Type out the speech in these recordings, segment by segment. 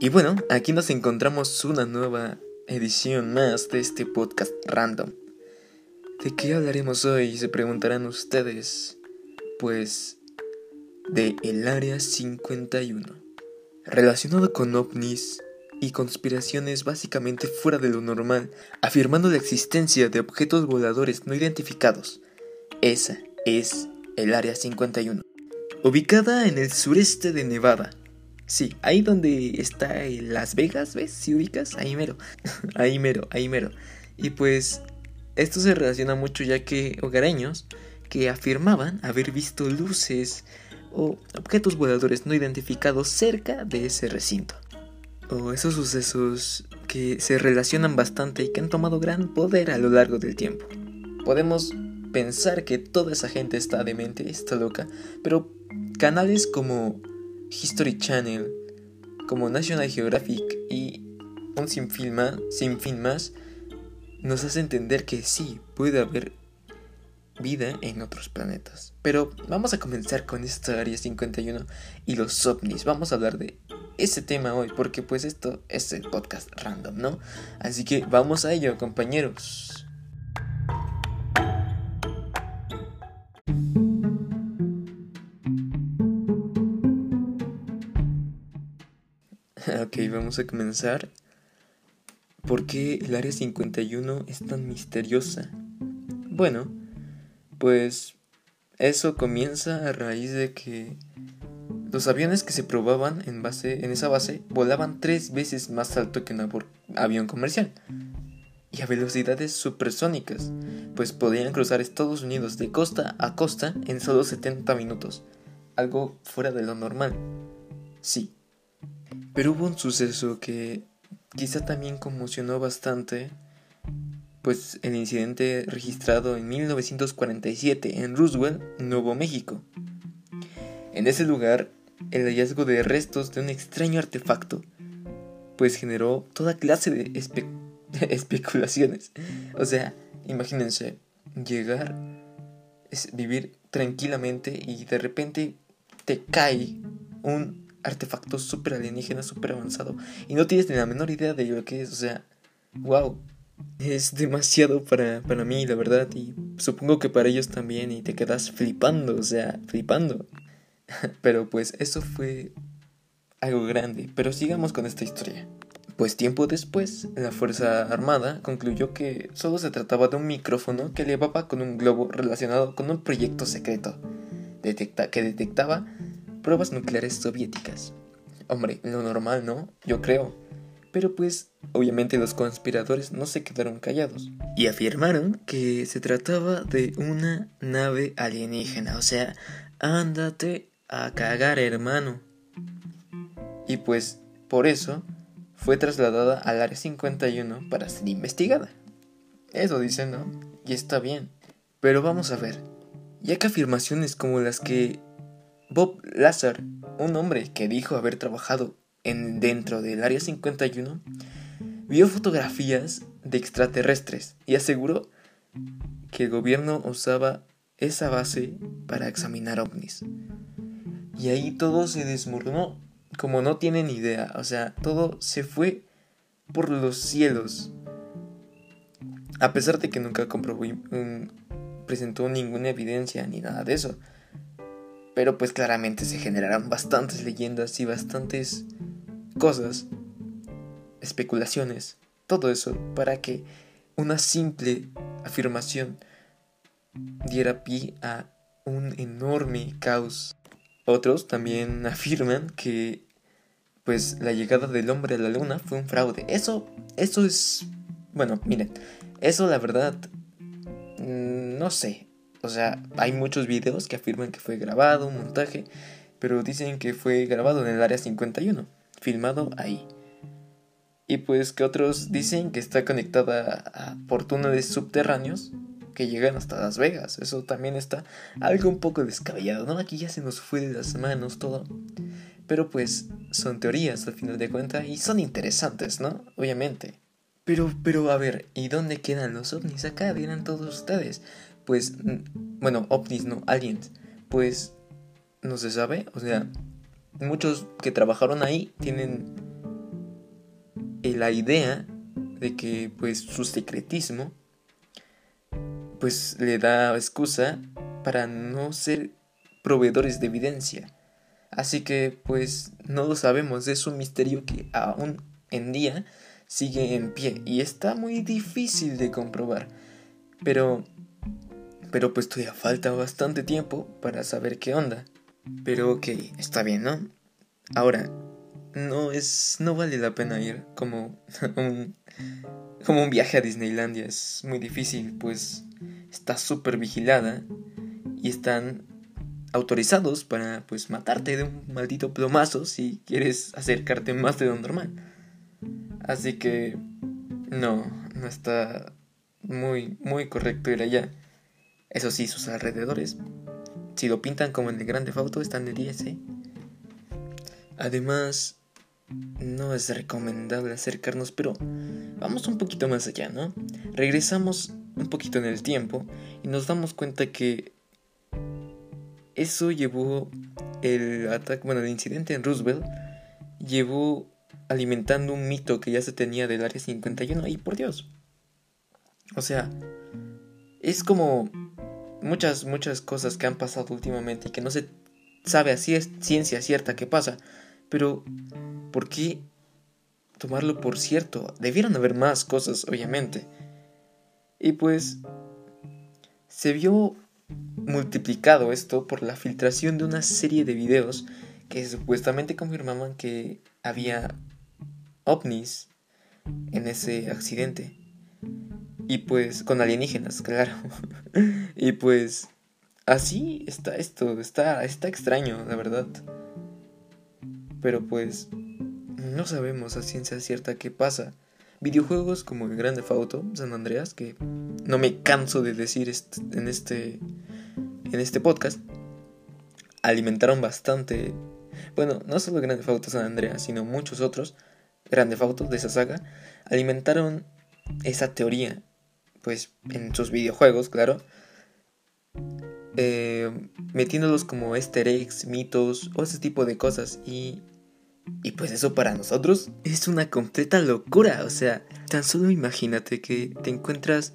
Y bueno, aquí nos encontramos una nueva edición más de este podcast random. ¿De qué hablaremos hoy? Se preguntarán ustedes. Pues de el Área 51. Relacionado con ovnis y conspiraciones básicamente fuera de lo normal, afirmando la existencia de objetos voladores no identificados. Esa es el Área 51. Ubicada en el sureste de Nevada, Sí, ahí donde está Las Vegas, ¿ves? Si ubicas, ahí mero. ahí mero, ahí mero. Y pues esto se relaciona mucho ya que hogareños que afirmaban haber visto luces o objetos voladores no identificados cerca de ese recinto. O esos sucesos que se relacionan bastante y que han tomado gran poder a lo largo del tiempo. Podemos pensar que toda esa gente está demente, está loca, pero canales como History Channel, como National Geographic y un sinfín más, más, nos hace entender que sí, puede haber vida en otros planetas. Pero vamos a comenzar con esta Área 51 y los ovnis. Vamos a hablar de ese tema hoy porque pues esto es el podcast random, ¿no? Así que vamos a ello, compañeros. ok, vamos a comenzar. ¿Por qué el Área 51 es tan misteriosa? Bueno, pues eso comienza a raíz de que los aviones que se probaban en, base, en esa base volaban tres veces más alto que un avión comercial y a velocidades supersónicas, pues podían cruzar Estados Unidos de costa a costa en solo 70 minutos, algo fuera de lo normal. Sí, pero hubo un suceso que quizá también conmocionó bastante, pues el incidente registrado en 1947 en Roosevelt, Nuevo México. En ese lugar, el hallazgo de restos de un extraño artefacto, pues generó toda clase de especulaciones. O sea, imagínense, llegar, vivir tranquilamente y de repente te cae un artefacto súper alienígena, súper avanzado. Y no tienes ni la menor idea de lo que es. O sea, wow. Es demasiado para, para mí, la verdad. Y supongo que para ellos también. Y te quedas flipando, o sea, flipando. Pero pues eso fue algo grande. Pero sigamos con esta historia. Pues tiempo después, la Fuerza Armada concluyó que solo se trataba de un micrófono que elevaba con un globo relacionado con un proyecto secreto detecta que detectaba pruebas nucleares soviéticas. Hombre, lo normal, ¿no? Yo creo. Pero pues, obviamente los conspiradores no se quedaron callados y afirmaron que se trataba de una nave alienígena, o sea, ándate a cagar, hermano. Y pues, por eso, fue trasladada al Área 51 para ser investigada. Eso dicen, ¿no? Y está bien. Pero vamos a ver, ya que afirmaciones como las que Bob Lazar, un hombre que dijo haber trabajado en dentro del Área 51, vio fotografías de extraterrestres y aseguró que el gobierno usaba esa base para examinar ovnis. Y ahí todo se desmoronó, como no tienen idea, o sea, todo se fue por los cielos. A pesar de que nunca comprobó, presentó ninguna evidencia ni nada de eso. Pero pues claramente se generaron bastantes leyendas y bastantes cosas, especulaciones, todo eso para que una simple afirmación diera pie a un enorme caos. Otros también afirman que pues la llegada del hombre a la luna fue un fraude. Eso eso es bueno, miren, eso la verdad mm, no sé, o sea, hay muchos videos que afirman que fue grabado, un montaje, pero dicen que fue grabado en el área 51, filmado ahí. Y pues que otros dicen que está conectada a, por túneles subterráneos que llegan hasta Las Vegas. Eso también está algo un poco descabellado, ¿no? Aquí ya se nos fue de las manos todo. Pero pues son teorías al final de cuentas y son interesantes, ¿no? Obviamente. Pero, pero a ver, ¿y dónde quedan los ovnis? Acá vienen todos ustedes pues, bueno, ovnis, no, aliens, pues no se sabe, o sea, muchos que trabajaron ahí tienen la idea de que pues su secretismo pues le da excusa para no ser proveedores de evidencia. Así que pues no lo sabemos, es un misterio que aún en día sigue en pie y está muy difícil de comprobar. Pero pero pues todavía falta bastante tiempo para saber qué onda. Pero ok, está bien, ¿no? Ahora, no es. no vale la pena ir como un. como un viaje a Disneylandia. Es muy difícil, pues está súper vigilada. Y están autorizados para pues matarte de un maldito plomazo si quieres acercarte más de lo normal. Así que no, no está muy muy correcto ir allá. Eso sí, sus alrededores, si lo pintan como en el Grande Fauto, están de 10, ¿eh? Además, no es recomendable acercarnos, pero vamos un poquito más allá, ¿no? Regresamos un poquito en el tiempo y nos damos cuenta que eso llevó el ataque, bueno, el incidente en Roosevelt llevó alimentando un mito que ya se tenía del Área 51 y por Dios. O sea, es como muchas, muchas cosas que han pasado últimamente y que no se sabe así es ciencia cierta que pasa. Pero, ¿por qué tomarlo por cierto? Debieron haber más cosas, obviamente. Y pues, se vio multiplicado esto por la filtración de una serie de videos que supuestamente confirmaban que había ovnis en ese accidente. Y pues con alienígenas, claro. y pues así está esto, está, está extraño, la verdad. Pero pues no sabemos a ciencia cierta qué pasa. Videojuegos como el Grande Auto, San Andreas, que no me canso de decir en este en este podcast, alimentaron bastante. Bueno, no solo Grande Auto San Andreas, sino muchos otros Grande Auto de esa saga alimentaron esa teoría pues en sus videojuegos, claro, eh, metiéndolos como easter mitos o ese tipo de cosas y y pues eso para nosotros es una completa locura, o sea, tan solo imagínate que te encuentras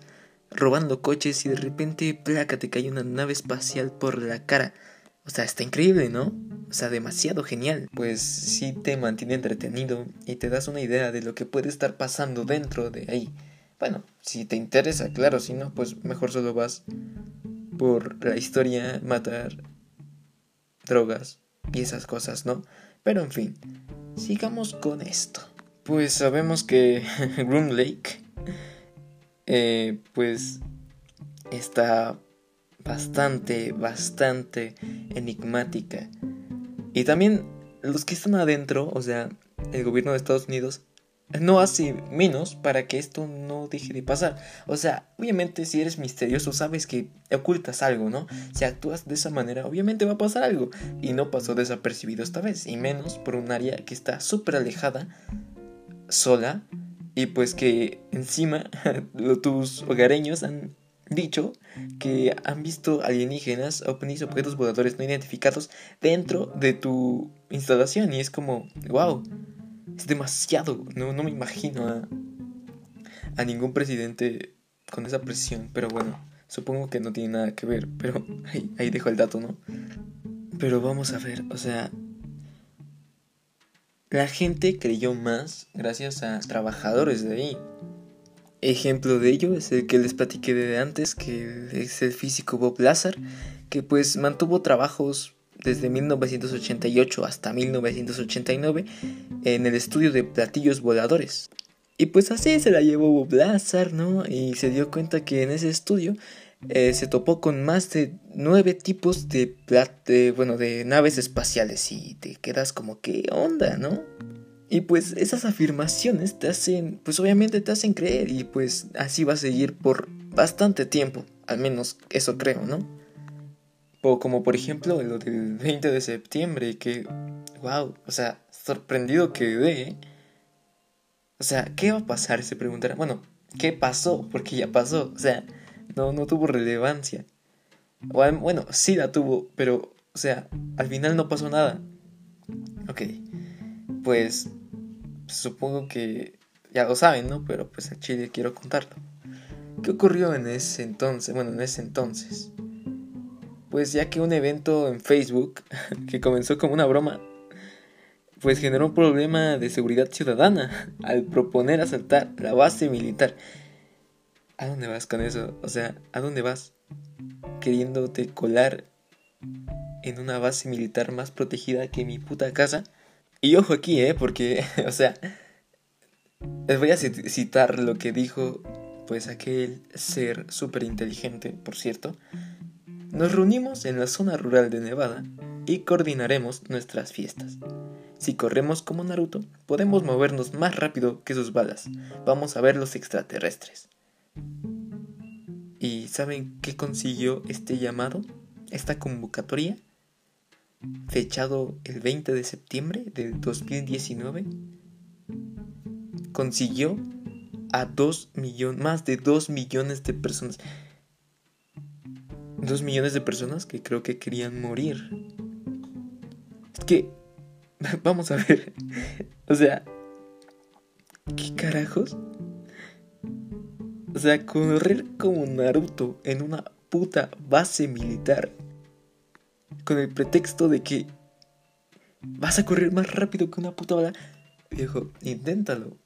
robando coches y de repente, placa, te cae una nave espacial por la cara. O sea, está increíble, ¿no? O sea, demasiado genial. Pues sí te mantiene entretenido y te das una idea de lo que puede estar pasando dentro de ahí. Bueno, si te interesa, claro, si no, pues mejor solo vas por la historia, matar, drogas y esas cosas, ¿no? Pero en fin, sigamos con esto. Pues sabemos que Groom Lake, eh, pues está bastante, bastante enigmática. Y también los que están adentro, o sea, el gobierno de Estados Unidos, no hace menos para que esto no deje de pasar. O sea, obviamente si eres misterioso sabes que ocultas algo, ¿no? Si actúas de esa manera, obviamente va a pasar algo. Y no pasó desapercibido esta vez, y menos por un área que está súper alejada, sola, y pues que encima tus hogareños han dicho que han visto alienígenas, ovnis, objetos voladores no identificados dentro de tu instalación. Y es como, wow es demasiado. No, no me imagino a, ningún presidente con esa presión. Pero bueno, supongo que no tiene nada que ver. Pero ahí, ahí dejo el dato, ¿no? Pero vamos a ver, o sea, la gente creyó más gracias a trabajadores de ahí. Ejemplo de ello es el que les platiqué de antes, que es el físico Bob Lazar, que pues mantuvo trabajos desde 1988 hasta 1989 en el estudio de platillos voladores. Y pues así se la llevó Bob Lazar, ¿no? Y se dio cuenta que en ese estudio eh, se topó con más de nueve tipos de, bueno, de naves espaciales y te quedas como, ¿qué onda, no? Y pues esas afirmaciones te hacen, pues obviamente te hacen creer y pues así va a seguir por bastante tiempo, al menos eso creo, ¿no? O como por ejemplo lo del 20 de septiembre, que, wow, o sea, sorprendido quedé. O sea, ¿qué va a pasar? Se preguntará. Bueno, ¿qué pasó? Porque ya pasó. O sea, no, no tuvo relevancia. Bueno, sí la tuvo, pero, o sea, al final no pasó nada. Ok, pues supongo que ya lo saben, ¿no? Pero pues a Chile quiero contarlo. ¿Qué ocurrió en ese entonces? Bueno, en ese entonces. Pues ya que un evento en Facebook, que comenzó como una broma, pues generó un problema de seguridad ciudadana al proponer asaltar la base militar. ¿A dónde vas con eso? O sea, ¿a dónde vas? Queriéndote colar en una base militar más protegida que mi puta casa. Y ojo aquí, ¿eh? Porque, o sea, les voy a citar lo que dijo, pues, aquel ser súper inteligente, por cierto. Nos reunimos en la zona rural de Nevada y coordinaremos nuestras fiestas. Si corremos como Naruto, podemos movernos más rápido que sus balas. Vamos a ver los extraterrestres. ¿Y saben qué consiguió este llamado? Esta convocatoria, fechado el 20 de septiembre del 2019, consiguió a 2 millones, más de 2 millones de personas. 2 millones de personas que creo que querían morir. Es que, vamos a ver, o sea, ¿qué carajos? O sea, correr como Naruto en una puta base militar con el pretexto de que vas a correr más rápido que una puta bala. Viejo, inténtalo.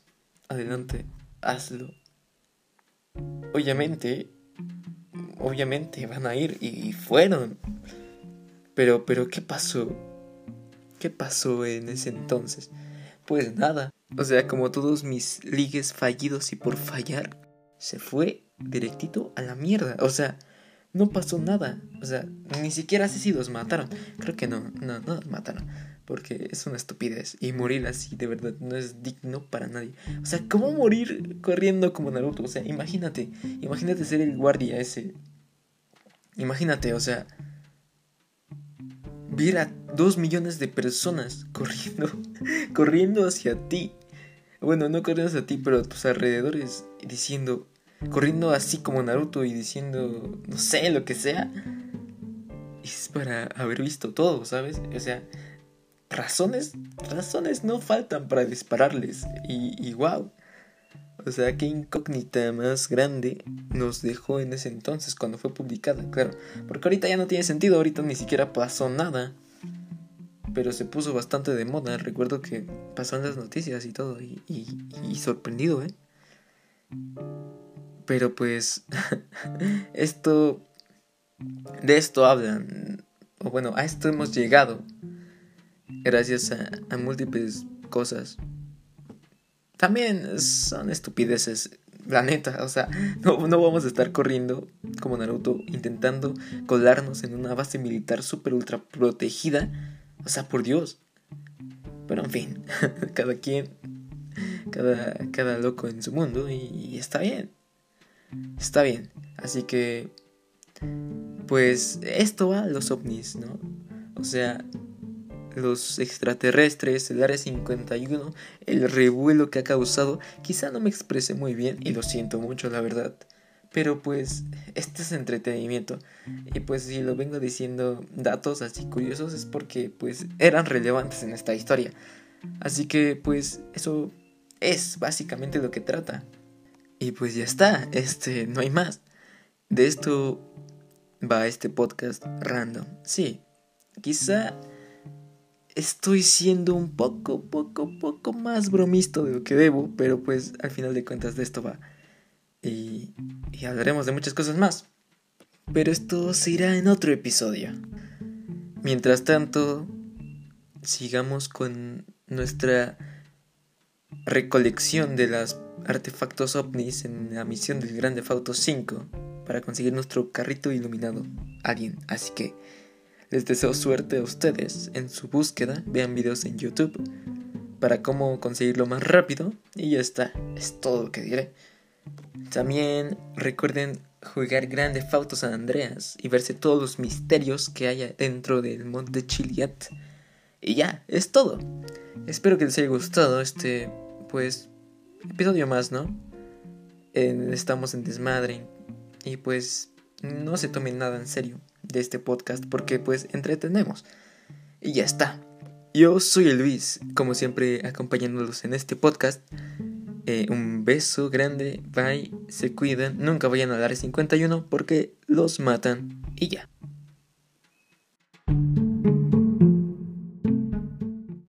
Adelante, hazlo. Obviamente, obviamente van a ir y fueron. Pero, pero, ¿qué pasó? ¿Qué pasó en ese entonces? Pues nada. O sea, como todos mis ligues fallidos y por fallar, se fue directito a la mierda. O sea, no pasó nada. O sea, ni siquiera sé si los mataron. Creo que no, no, no mataron. Porque es una estupidez. Y morir así de verdad no es digno para nadie. O sea, ¿cómo morir corriendo como Naruto? O sea, imagínate. Imagínate ser el guardia ese. Imagínate, o sea. Ver a dos millones de personas corriendo. corriendo hacia ti. Bueno, no corriendo hacia ti, pero a tus alrededores. Diciendo corriendo así como Naruto y diciendo, no sé, lo que sea, es para haber visto todo, ¿sabes? O sea, razones, razones no faltan para dispararles. Y, y wow. O sea, qué incógnita más grande nos dejó en ese entonces cuando fue publicada, claro. Porque ahorita ya no tiene sentido, ahorita ni siquiera pasó nada. Pero se puso bastante de moda. Recuerdo que pasó en las noticias y todo. Y, y, y sorprendido, ¿eh? Pero pues esto, de esto hablan, o bueno, a esto hemos llegado gracias a, múltiples cosas. También son estupideces, la neta, o sea, no, no, vamos a estar corriendo como Naruto intentando colarnos en una base militar super ultra protegida. O sea, por Dios. Pero en fin, cada quien, cada, cada loco en su mundo y está bien. Está bien. Así que, pues esto va a los ovnis, ¿no? O sea, los extraterrestres, el Área 51, el revuelo que ha causado, quizá no me expresé muy bien y lo siento mucho, la verdad. Pero pues, este es entretenimiento. Y pues si lo vengo diciendo datos así curiosos es porque pues eran relevantes en esta historia. Así que pues eso es básicamente lo que trata. Y pues ya está, este, no hay más. De esto va este podcast random. Sí, quizá estoy siendo un poco, poco, poco más bromisto de lo que debo, pero pues al final de cuentas de esto va. Y, y hablaremos de muchas cosas más. Pero esto se irá en otro episodio. Mientras tanto, sigamos con nuestra recolección de las artefactos ovnis en la misión del Grande Auto 5 para conseguir nuestro carrito iluminado Alien. Así que les deseo suerte a ustedes en su búsqueda. Vean videos en YouTube para cómo conseguirlo más rápido. Y ya está, es todo lo que diré. También recuerden jugar Grande Auto San Andreas y verse todos los misterios que haya dentro del Monte Chiliat. Y ya, es todo. Espero que les haya gustado este, pues, episodio más, ¿no? estamos en desmadre y pues no se tomen nada en serio de este podcast porque pues entretenemos. Y ya está. Yo soy Luis, como siempre acompañándolos en este podcast. Eh, un beso grande, bye, se cuidan, nunca vayan al área 51 porque los matan y ya.